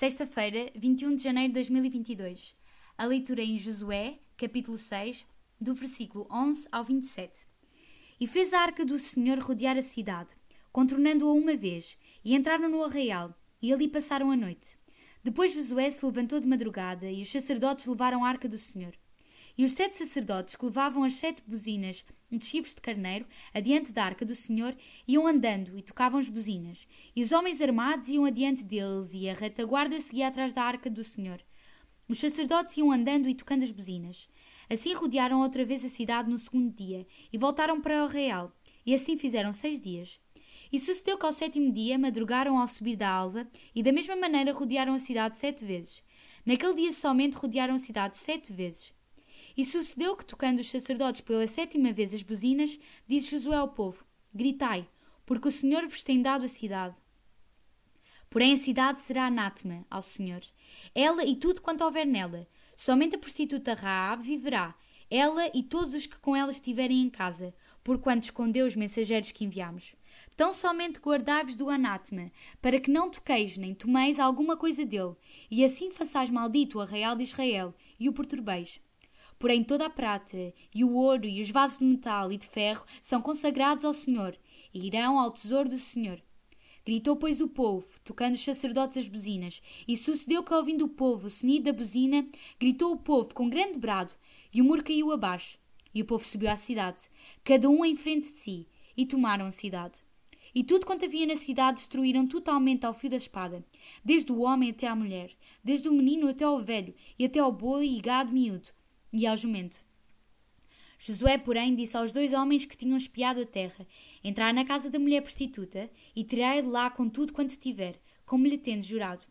Sexta-feira, 21 de janeiro de 2022. A leitura em Josué, capítulo 6, do versículo 11 ao 27. E fez a arca do Senhor rodear a cidade, contornando-a uma vez, e entraram no arraial, e ali passaram a noite. Depois Josué se levantou de madrugada, e os sacerdotes levaram a arca do Senhor. E os sete sacerdotes que levavam as sete buzinas de chifres de carneiro adiante da arca do Senhor iam andando e tocavam as buzinas. E os homens armados iam adiante deles, e a retaguarda seguia atrás da arca do Senhor. Os sacerdotes iam andando e tocando as buzinas. Assim rodearam outra vez a cidade no segundo dia, e voltaram para o real. E assim fizeram seis dias. E sucedeu que ao sétimo dia madrugaram ao subir da alva, e da mesma maneira rodearam a cidade sete vezes. Naquele dia somente rodearam a cidade sete vezes. E sucedeu que, tocando os sacerdotes pela sétima vez as buzinas, disse Josué ao povo: Gritai, porque o Senhor vos tem dado a cidade. Porém a cidade será anátema ao Senhor, ela e tudo quanto houver nela. Somente a prostituta Raab viverá, ela e todos os que com ela estiverem em casa, porquanto escondeu os mensageiros que enviamos. Tão somente guardai-vos do anátema, para que não toqueis nem tomeis alguma coisa dele, e assim façais maldito o arraial de Israel, e o perturbeis. Porém toda a prata, e o ouro, e os vasos de metal e de ferro são consagrados ao Senhor, e irão ao tesouro do Senhor. Gritou, pois, o povo, tocando os sacerdotes as buzinas, e sucedeu que, ouvindo o povo o sonido da buzina, gritou o povo com grande brado, e o muro caiu abaixo. E o povo subiu à cidade, cada um em frente de si, e tomaram a cidade. E tudo quanto havia na cidade destruíram totalmente ao fio da espada, desde o homem até à mulher, desde o menino até ao velho, e até ao boi e gado miúdo, e ao jumento. Josué, porém, disse aos dois homens que tinham espiado a terra: Entrai na casa da mulher prostituta e tirai de lá com tudo quanto tiver, como lhe tendes jurado.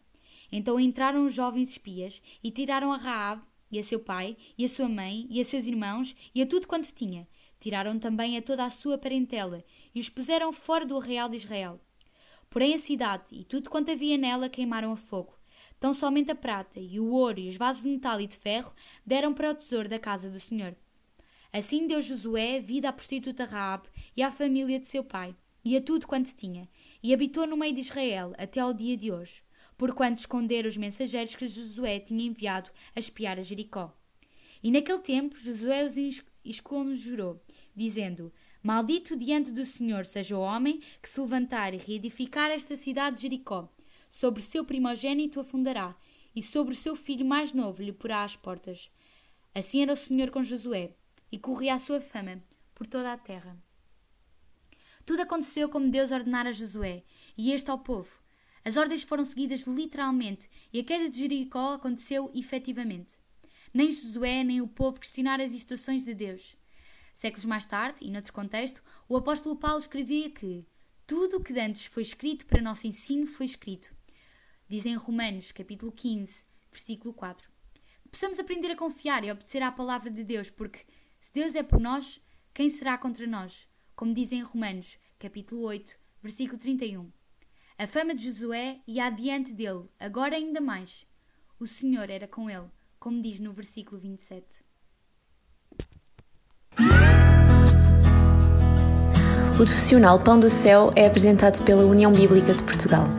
Então entraram os jovens espias e tiraram a Raab e a seu pai, e a sua mãe, e a seus irmãos, e a tudo quanto tinha. Tiraram também a toda a sua parentela, e os puseram fora do arraial de Israel. Porém a cidade e tudo quanto havia nela queimaram a fogo. Tão somente a prata, e o ouro, e os vasos de metal e de ferro deram para o tesouro da casa do Senhor. Assim deu Josué vida à prostituta Raab e à família de seu pai, e a tudo quanto tinha, e habitou no meio de Israel até ao dia de hoje porquanto esconderam os mensageiros que Josué tinha enviado a espiar a Jericó. E naquele tempo Josué os esconjurou, dizendo: Maldito diante do Senhor seja o homem que se levantar e reedificar esta cidade de Jericó. Sobre seu primogênito afundará, e sobre o seu filho mais novo lhe porá as portas. Assim era o Senhor com Josué, e corria a sua fama por toda a terra. Tudo aconteceu como Deus ordenara a Josué, e este ao povo. As ordens foram seguidas literalmente e a queda de Jericó aconteceu efetivamente. Nem Josué nem o povo questionaram as instruções de Deus. Séculos mais tarde, e noutro contexto, o apóstolo Paulo escrevia que tudo o que antes foi escrito para nosso ensino foi escrito. Diz em Romanos, capítulo 15, versículo 4. Possamos aprender a confiar e obedecer à palavra de Deus, porque se Deus é por nós, quem será contra nós? Como diz em Romanos, capítulo 8, versículo 31. A fama de Josué ia adiante dele, agora ainda mais. O Senhor era com ele, como diz no versículo 27. O profissional Pão do Céu é apresentado pela União Bíblica de Portugal.